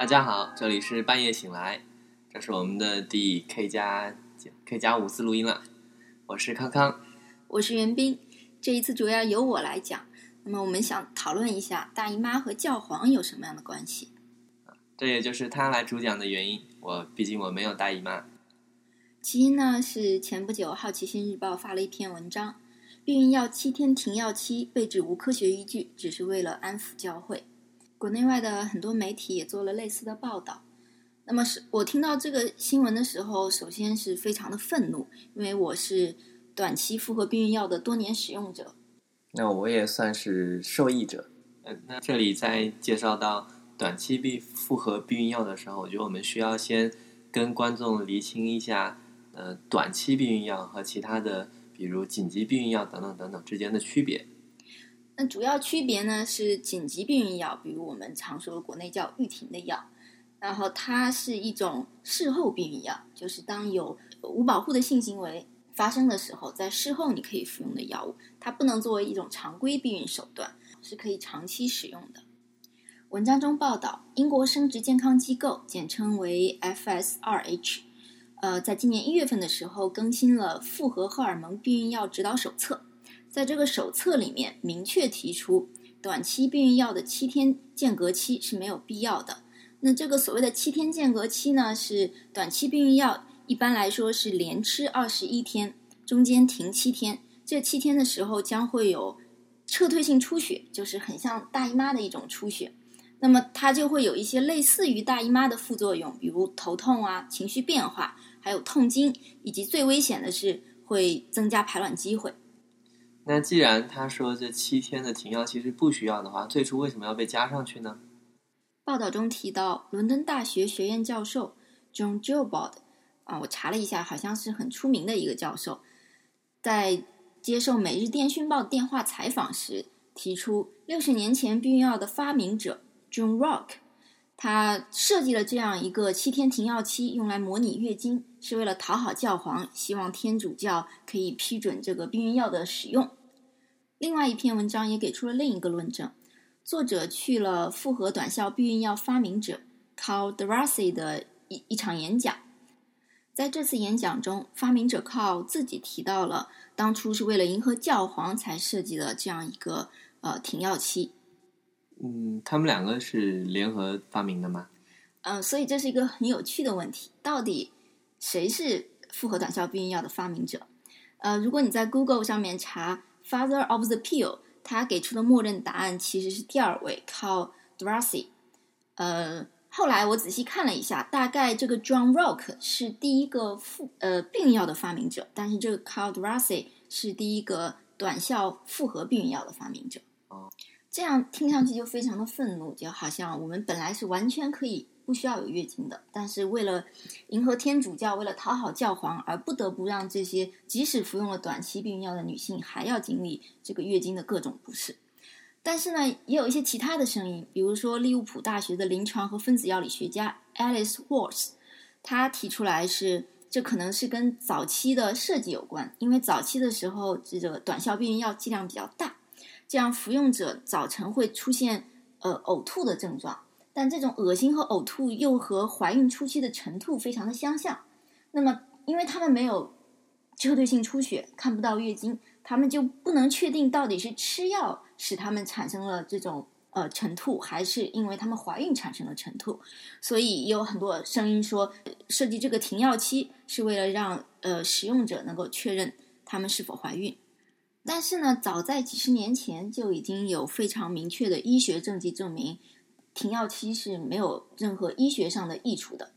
大家好，这里是半夜醒来，这是我们的第 K 加 K 加五次录音了。我是康康，我是袁斌。这一次主要由我来讲。那么我们想讨论一下大姨妈和教皇有什么样的关系？这也就是他来主讲的原因。我毕竟我没有大姨妈。起因呢是前不久《好奇心日报》发了一篇文章，避孕药七天停药期被指无科学依据，只是为了安抚教会。国内外的很多媒体也做了类似的报道。那么是我听到这个新闻的时候，首先是非常的愤怒，因为我是短期复合避孕药的多年使用者。那我也算是受益者。呃，那这里在介绍到短期避复合避孕药的时候，我觉得我们需要先跟观众厘清一下，呃，短期避孕药和其他的，比如紧急避孕药等等等等之间的区别。那主要区别呢是紧急避孕药，比如我们常说的国内叫毓婷的药，然后它是一种事后避孕药，就是当有无保护的性行为发生的时候，在事后你可以服用的药物，它不能作为一种常规避孕手段，是可以长期使用的。文章中报道，英国生殖健康机构简称为 FSRH，呃，在今年一月份的时候更新了复合荷尔蒙避孕药指导手册。在这个手册里面明确提出，短期避孕药的七天间隔期是没有必要的。那这个所谓的七天间隔期呢，是短期避孕药一般来说是连吃二十一天，中间停七天。这七天的时候将会有撤退性出血，就是很像大姨妈的一种出血。那么它就会有一些类似于大姨妈的副作用，比如头痛啊、情绪变化，还有痛经，以及最危险的是会增加排卵机会。那既然他说这七天的停药期是不需要的话，最初为什么要被加上去呢？报道中提到，伦敦大学学院教授 John Gilbert 啊，我查了一下，好像是很出名的一个教授，在接受《每日电讯报》电话采访时提出，六十年前避孕药的发明者 John Rock，他设计了这样一个七天停药期，用来模拟月经。是为了讨好教皇，希望天主教可以批准这个避孕药的使用。另外一篇文章也给出了另一个论证，作者去了复合短效避孕药发明者 Carl Darcy 的一一场演讲，在这次演讲中，发明者 Carl 自己提到了当初是为了迎合教皇才设计的这样一个呃停药期。嗯，他们两个是联合发明的吗？嗯，所以这是一个很有趣的问题，到底。谁是复合短效避孕药的发明者？呃，如果你在 Google 上面查 “Father of the Pill”，他给出的默认答案其实是第二位，，Carl Darcy。呃，后来我仔细看了一下，大概这个 John Rock 是第一个复呃避孕药的发明者，但是这个 Carl Darcy 是第一个短效复合避孕药的发明者。哦，这样听上去就非常的愤怒，就好像我们本来是完全可以。不需要有月经的，但是为了迎合天主教，为了讨好教皇，而不得不让这些即使服用了短期避孕药的女性还要经历这个月经的各种不适。但是呢，也有一些其他的声音，比如说利物浦大学的临床和分子药理学家 Alice Walsh，他提出来是这可能是跟早期的设计有关，因为早期的时候这个短效避孕药剂量比较大，这样服用者早晨会出现呃呕吐的症状。但这种恶心和呕吐又和怀孕初期的晨吐非常的相像。那么，因为他们没有撤退性出血，看不到月经，他们就不能确定到底是吃药使他们产生了这种呃晨吐，还是因为他们怀孕产生了晨吐。所以有很多声音说，设计这个停药期是为了让呃使用者能够确认他们是否怀孕。但是呢，早在几十年前就已经有非常明确的医学证据证明。停药期是没有任何医学上的益处的。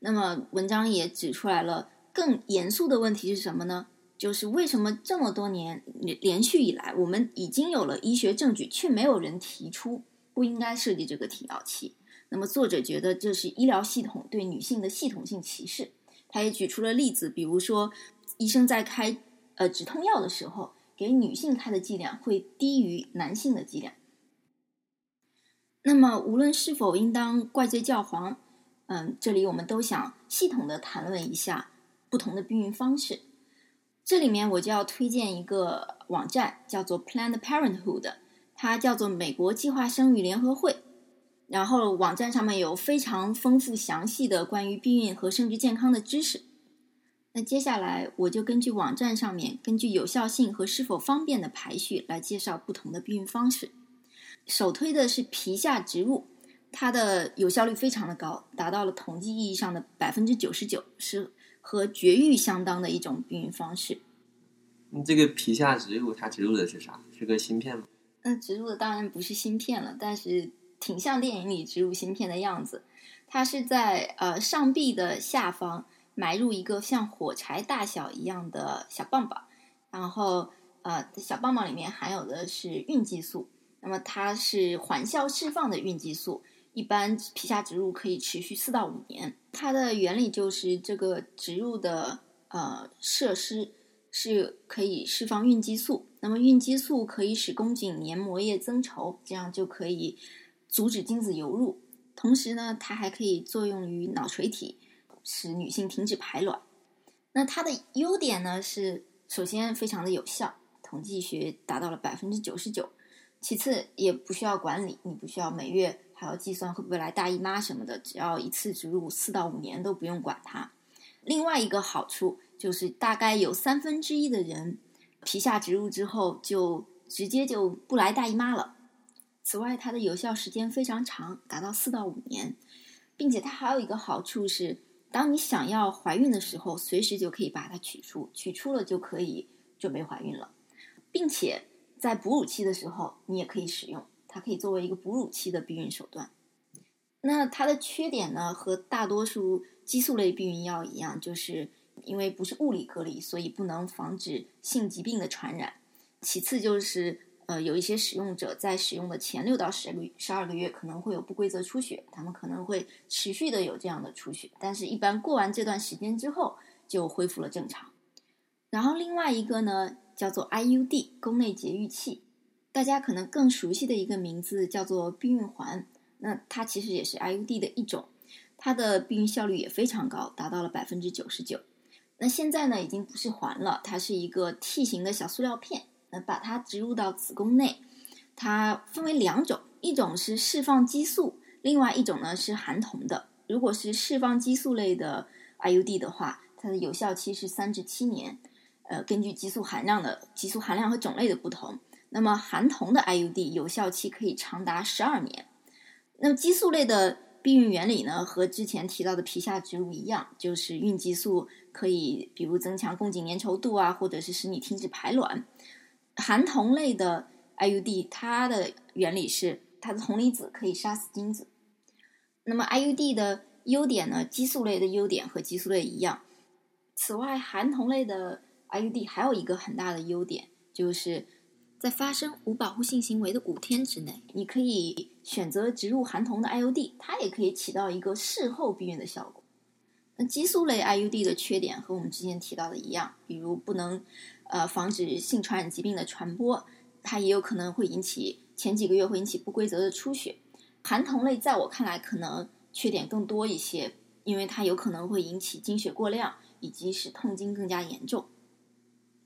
那么，文章也指出来了更严肃的问题是什么呢？就是为什么这么多年连续以来，我们已经有了医学证据，却没有人提出不应该设计这个停药期？那么，作者觉得这是医疗系统对女性的系统性歧视。他也举出了例子，比如说，医生在开呃止痛药的时候，给女性开的剂量会低于男性的剂量。那么，无论是否应当怪罪教皇，嗯，这里我们都想系统的谈论一下不同的避孕方式。这里面我就要推荐一个网站，叫做 Planned Parenthood，它叫做美国计划生育联合会。然后网站上面有非常丰富详细的关于避孕和生殖健康的知识。那接下来我就根据网站上面根据有效性和是否方便的排序来介绍不同的避孕方式。首推的是皮下植入，它的有效率非常的高，达到了统计意义上的百分之九十九，是和绝育相当的一种避孕方式。你这个皮下植入它植入的是啥？是个芯片吗？那植入的当然不是芯片了，但是。挺像电影里植入芯片的样子，它是在呃上臂的下方埋入一个像火柴大小一样的小棒棒，然后呃小棒棒里面含有的是孕激素，那么它是缓效释放的孕激素，一般皮下植入可以持续四到五年。它的原理就是这个植入的呃设施是可以释放孕激素，那么孕激素可以使宫颈黏膜液增稠，这样就可以。阻止精子游入，同时呢，它还可以作用于脑垂体，使女性停止排卵。那它的优点呢是，首先非常的有效，统计学达到了百分之九十九。其次也不需要管理，你不需要每月还要计算会不会来大姨妈什么的，只要一次植入四到五年都不用管它。另外一个好处就是，大概有三分之一的人皮下植入之后就直接就不来大姨妈了。此外，它的有效时间非常长，达到四到五年，并且它还有一个好处是，当你想要怀孕的时候，随时就可以把它取出，取出了就可以准备怀孕了，并且在哺乳期的时候你也可以使用，它可以作为一个哺乳期的避孕手段。那它的缺点呢，和大多数激素类避孕药一样，就是因为不是物理隔离，所以不能防止性疾病的传染。其次就是。呃，有一些使用者在使用的前六到十个十二个月可能会有不规则出血，他们可能会持续的有这样的出血，但是一般过完这段时间之后就恢复了正常。然后另外一个呢，叫做 IUD 宫内节育器，大家可能更熟悉的一个名字叫做避孕环，那它其实也是 IUD 的一种，它的避孕效率也非常高，达到了百分之九十九。那现在呢，已经不是环了，它是一个 T 型的小塑料片。那把它植入到子宫内，它分为两种，一种是释放激素，另外一种呢是含铜的。如果是释放激素类的 IUD 的话，它的有效期是三至七年。呃，根据激素含量的激素含量和种类的不同，那么含铜的 IUD 有效期可以长达十二年。那么激素类的避孕原理呢，和之前提到的皮下植入一样，就是孕激素可以比如增强宫颈粘稠度啊，或者是使你停止排卵。含铜类的 IUD，它的原理是它的铜离子可以杀死精子。那么 IUD 的优点呢？激素类的优点和激素类一样。此外，含铜类的 IUD 还有一个很大的优点，就是在发生无保护性行为的五天之内，你可以选择植入含铜的 IUD，它也可以起到一个事后避孕的效果。那激素类 IUD 的缺点和我们之前提到的一样，比如不能。呃，防止性传染疾病的传播，它也有可能会引起前几个月会引起不规则的出血。含铜类在我看来可能缺点更多一些，因为它有可能会引起经血过量，以及使痛经更加严重。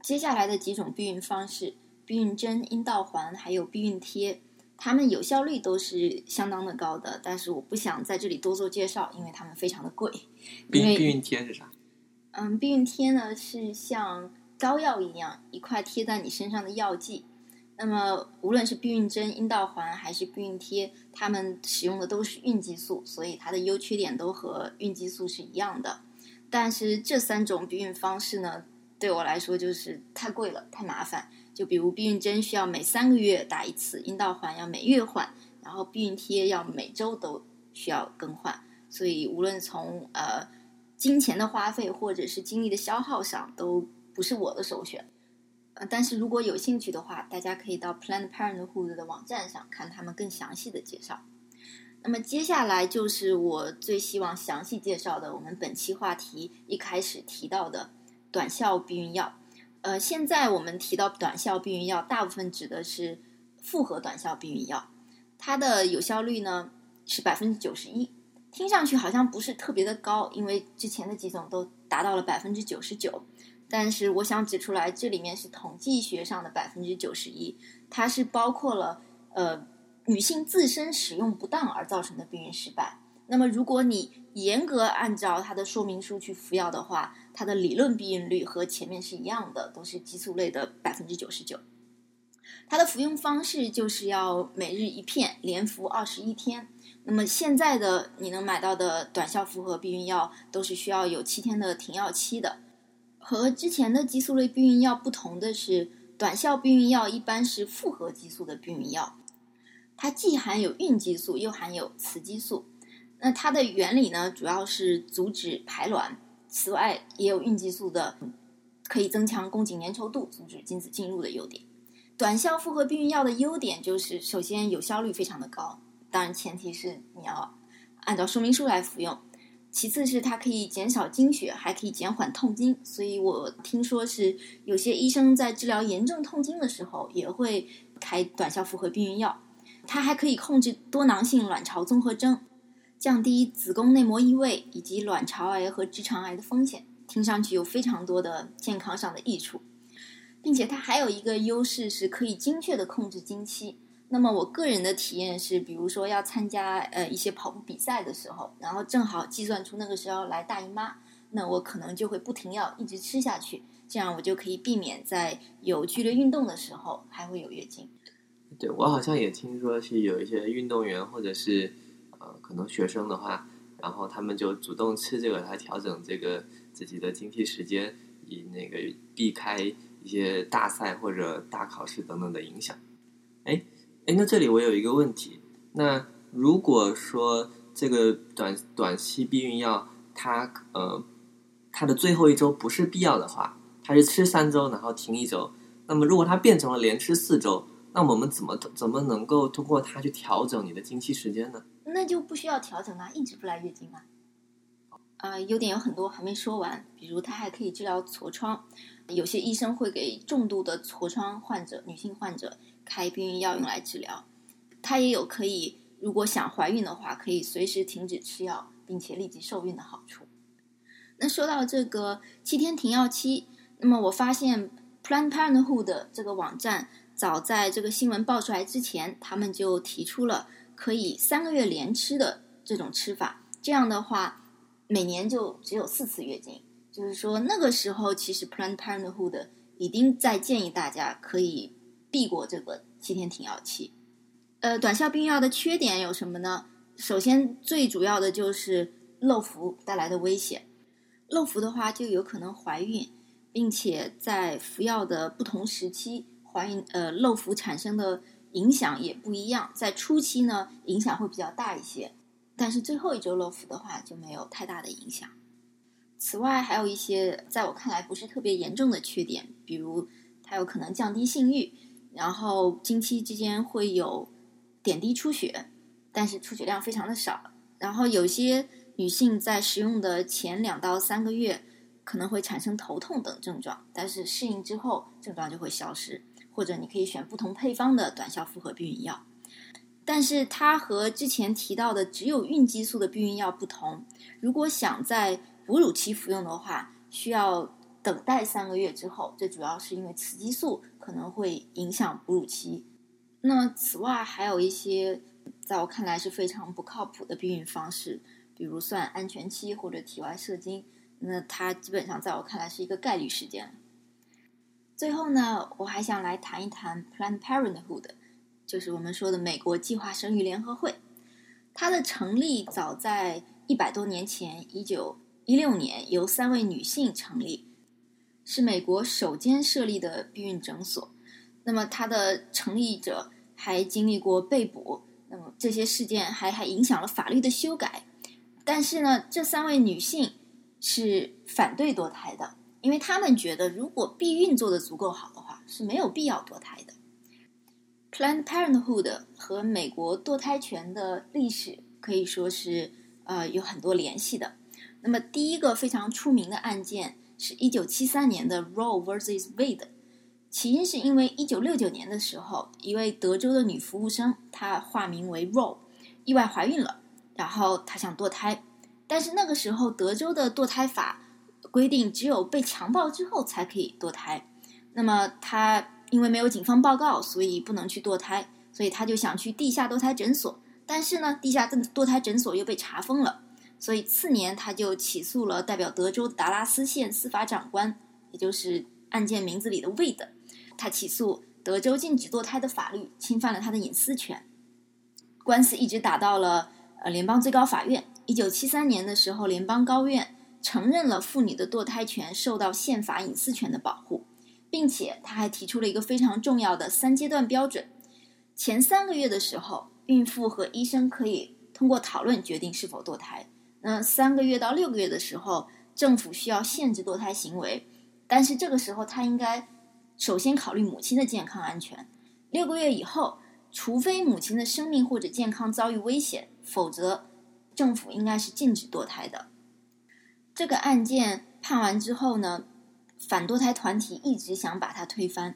接下来的几种避孕方式，避孕针、阴道环还有避孕贴，它们有效率都是相当的高的，但是我不想在这里多做介绍，因为它们非常的贵。避避孕贴是啥？嗯，避孕贴呢是像。膏药一样，一块贴在你身上的药剂。那么，无论是避孕针、阴道环还是避孕贴，它们使用的都是孕激素，所以它的优缺点都和孕激素是一样的。但是这三种避孕方式呢，对我来说就是太贵了，太麻烦。就比如避孕针需要每三个月打一次，阴道环要每月换，然后避孕贴要每周都需要更换。所以，无论从呃金钱的花费或者是精力的消耗上，都。不是我的首选，呃，但是如果有兴趣的话，大家可以到 Planned Parenthood 的网站上看他们更详细的介绍。那么接下来就是我最希望详细介绍的，我们本期话题一开始提到的短效避孕药。呃，现在我们提到短效避孕药，大部分指的是复合短效避孕药，它的有效率呢是百分之九十一，听上去好像不是特别的高，因为之前的几种都达到了百分之九十九。但是我想指出来，这里面是统计学上的百分之九十一，它是包括了呃女性自身使用不当而造成的避孕失败。那么，如果你严格按照它的说明书去服药的话，它的理论避孕率和前面是一样的，都是激素类的百分之九十九。它的服用方式就是要每日一片，连服二十一天。那么现在的你能买到的短效复合避孕药都是需要有七天的停药期的。和之前的激素类避孕药不同的是，短效避孕药一般是复合激素的避孕药，它既含有孕激素，又含有雌激素。那它的原理呢，主要是阻止排卵，此外也有孕激素的可以增强宫颈粘稠度、阻止精子进入的优点。短效复合避孕药的优点就是，首先有效率非常的高，当然前提是你要按照说明书来服用。其次是它可以减少经血，还可以减缓痛经，所以我听说是有些医生在治疗炎症痛经的时候也会开短效复合避孕药。它还可以控制多囊性卵巢综合征。降低子宫内膜异位以及卵巢癌和直肠癌的风险，听上去有非常多的健康上的益处，并且它还有一个优势是可以精确的控制经期。那么我个人的体验是，比如说要参加呃一些跑步比赛的时候，然后正好计算出那个时候来大姨妈，那我可能就会不停药一直吃下去，这样我就可以避免在有剧烈运动的时候还会有月经。对我好像也听说是有一些运动员或者是。呃，可能学生的话，然后他们就主动吃这个来调整这个自己的经期时间，以那个避开一些大赛或者大考试等等的影响。哎哎，那这里我有一个问题，那如果说这个短短期避孕药，它呃它的最后一周不是必要的话，它是吃三周然后停一周，那么如果它变成了连吃四周，那我们怎么怎么能够通过它去调整你的经期时间呢？那就不需要调整啊，一直不来月经啊。啊，优点有很多还没说完，比如它还可以治疗痤疮，有些医生会给重度的痤疮患者、女性患者开避孕药用来治疗。它也有可以，如果想怀孕的话，可以随时停止吃药，并且立即受孕的好处。那说到这个七天停药期，那么我发现 Planned Parenthood 这个网站早在这个新闻爆出来之前，他们就提出了。可以三个月连吃的这种吃法，这样的话，每年就只有四次月经。就是说，那个时候其实 Planned Parenthood 已经在建议大家可以避过这个七天停药期。呃，短效避孕药的缺点有什么呢？首先，最主要的就是漏服带来的危险。漏服的话，就有可能怀孕，并且在服药的不同时期，怀孕呃漏服产生的。影响也不一样，在初期呢，影响会比较大一些，但是最后一周漏服的话就没有太大的影响。此外，还有一些在我看来不是特别严重的缺点，比如它有可能降低性欲，然后经期之间会有点滴出血，但是出血量非常的少。然后有些女性在使用的前两到三个月可能会产生头痛等症状，但是适应之后症状就会消失。或者你可以选不同配方的短效复合避孕药，但是它和之前提到的只有孕激素的避孕药不同。如果想在哺乳期服用的话，需要等待三个月之后。这主要是因为雌激素可能会影响哺乳期。那此外还有一些在我看来是非常不靠谱的避孕方式，比如算安全期或者体外射精，那它基本上在我看来是一个概率事件。最后呢，我还想来谈一谈 Planned Parenthood，就是我们说的美国计划生育联合会。它的成立早在一百多年前，一九一六年，由三位女性成立，是美国首间设立的避孕诊所。那么它的成立者还经历过被捕，那么这些事件还还影响了法律的修改。但是呢，这三位女性是反对堕胎的。因为他们觉得，如果避孕做得足够好的话，是没有必要堕胎的。Planned Parenthood 和美国堕胎权的历史可以说是呃有很多联系的。那么，第一个非常出名的案件是一九七三年的 Roe vs Wade，起因是因为一九六九年的时候，一位德州的女服务生，她化名为 Roe，意外怀孕了，然后她想堕胎，但是那个时候德州的堕胎法。规定只有被强暴之后才可以堕胎，那么她因为没有警方报告，所以不能去堕胎。所以他就想去地下堕胎诊所，但是呢，地下堕胎诊所又被查封了，所以次年他就起诉了代表德州达拉斯县司法长官，也就是案件名字里的 Wade，他起诉德州禁止堕胎的法律侵犯了他的隐私权，官司一直打到了呃联邦最高法院。一九七三年的时候，联邦高院承认了妇女的堕胎权受到宪法隐私权的保护。并且他还提出了一个非常重要的三阶段标准：前三个月的时候，孕妇和医生可以通过讨论决定是否堕胎；那三个月到六个月的时候，政府需要限制堕胎行为，但是这个时候他应该首先考虑母亲的健康安全；六个月以后，除非母亲的生命或者健康遭遇危险，否则政府应该是禁止堕胎的。这个案件判完之后呢？反堕胎团体一直想把它推翻，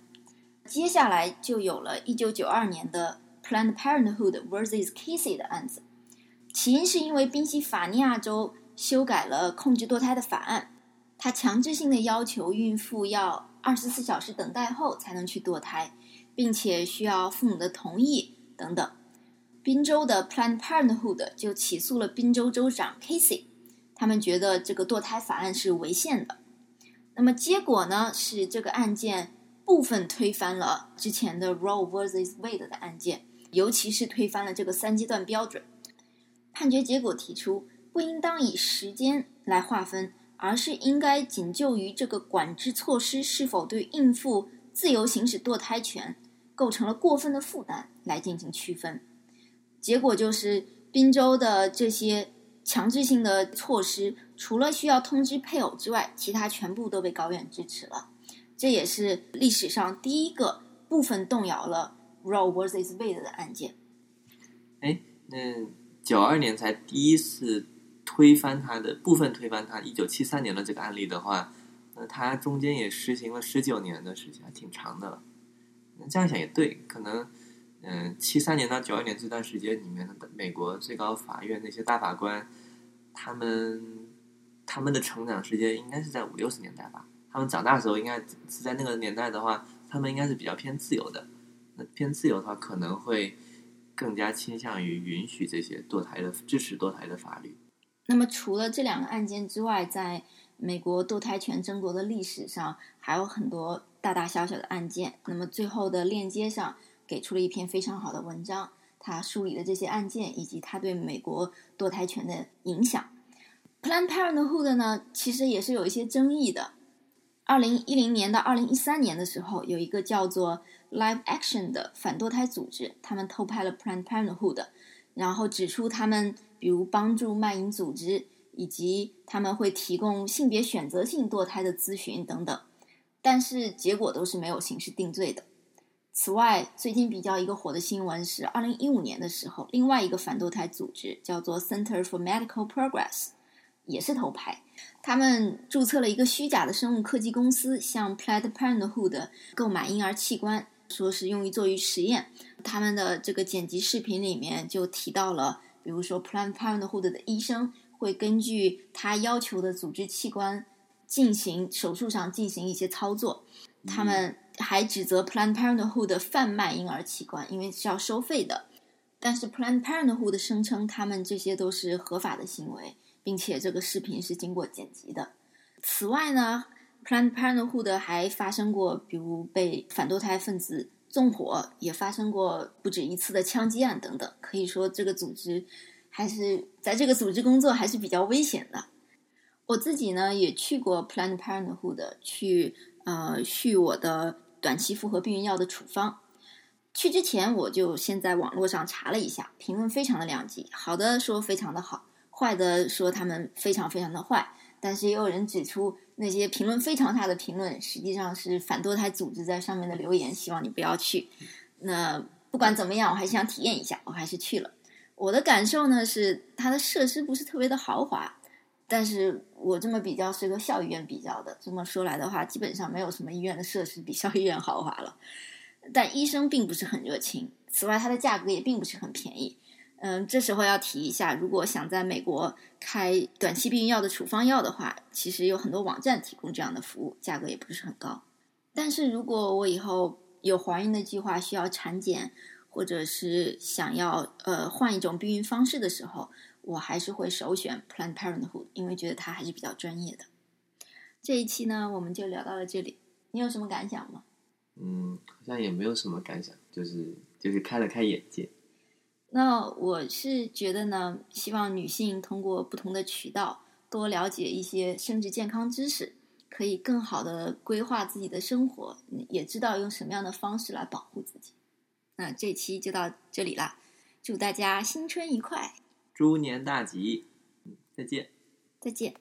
接下来就有了一九九二年的 Planned Parenthood vs Casey 的案子。起因是因为宾夕法尼亚州修改了控制堕胎的法案，它强制性的要求孕妇要二十四小时等待后才能去堕胎，并且需要父母的同意等等。宾州的 Planned Parenthood 就起诉了宾州州长 Casey，他们觉得这个堕胎法案是违宪的。那么结果呢？是这个案件部分推翻了之前的 Roe vs Wade 的案件，尤其是推翻了这个三阶段标准。判决结果提出，不应当以时间来划分，而是应该仅就于这个管制措施是否对孕妇自由行使堕胎权构成了过分的负担来进行区分。结果就是，宾州的这些强制性的措施。除了需要通知配偶之外，其他全部都被高院支持了。这也是历史上第一个部分动摇了 Roe vs Wade 的案件。哎，那九二年才第一次推翻他的部分推翻他一九七三年的这个案例的话，那他中间也实行了十九年的时间，还挺长的了。那这样想也对，可能嗯，七三年到九二年这段时间里面的美国最高法院那些大法官，他们。他们的成长时间应该是在五六十年代吧。他们长大时候，应该是在那个年代的话，他们应该是比较偏自由的。那偏自由的话，可能会更加倾向于允许这些堕胎的、支持堕胎的法律。那么，除了这两个案件之外，在美国堕胎权争夺的历史上，还有很多大大小小的案件。那么，最后的链接上给出了一篇非常好的文章，他梳理了这些案件以及他对美国堕胎权的影响。Plan Parenthood 呢，其实也是有一些争议的。二零一零年到二零一三年的时候，有一个叫做 Live Action 的反堕胎组织，他们偷拍了 Plan Parenthood，然后指出他们比如帮助卖淫组织，以及他们会提供性别选择性堕胎的咨询等等。但是结果都是没有刑事定罪的。此外，最近比较一个火的新闻是，二零一五年的时候，另外一个反堕胎组织叫做 Center for Medical Progress。也是头牌，他们注册了一个虚假的生物科技公司，向 Planned Parenthood 购买婴儿器官，说是用于做于实验。他们的这个剪辑视频里面就提到了，比如说 Planned Parenthood 的医生会根据他要求的组织器官进行手术上进行一些操作。他们还指责 Planned Parenthood 贩卖婴儿器官，因为是要收费的。但是 Planned Parenthood 声称他们这些都是合法的行为。并且这个视频是经过剪辑的。此外呢，Planned Parenthood 还发生过，比如被反堕胎分子纵火，也发生过不止一次的枪击案等等。可以说，这个组织还是在这个组织工作还是比较危险的。我自己呢也去过 Planned Parenthood 去呃续我的短期复合避孕药的处方。去之前我就先在网络上查了一下，评论非常的两极，好的说非常的好。坏的说他们非常非常的坏，但是也有人指出那些评论非常差的评论，实际上是反堕胎组织在上面的留言，希望你不要去。那不管怎么样，我还是想体验一下，我还是去了。我的感受呢是，它的设施不是特别的豪华，但是我这么比较是和校医院比较的，这么说来的话，基本上没有什么医院的设施比校医院豪华了。但医生并不是很热情，此外它的价格也并不是很便宜。嗯，这时候要提一下，如果想在美国开短期避孕药的处方药的话，其实有很多网站提供这样的服务，价格也不是很高。但是如果我以后有怀孕的计划，需要产检，或者是想要呃换一种避孕方式的时候，我还是会首选 Planned Parenthood，因为觉得它还是比较专业的。这一期呢，我们就聊到了这里，你有什么感想吗？嗯，好像也没有什么感想，就是就是开了开眼界。那我是觉得呢，希望女性通过不同的渠道多了解一些生殖健康知识，可以更好的规划自己的生活，也知道用什么样的方式来保护自己。那这期就到这里啦，祝大家新春愉快，猪年大吉，再见，再见。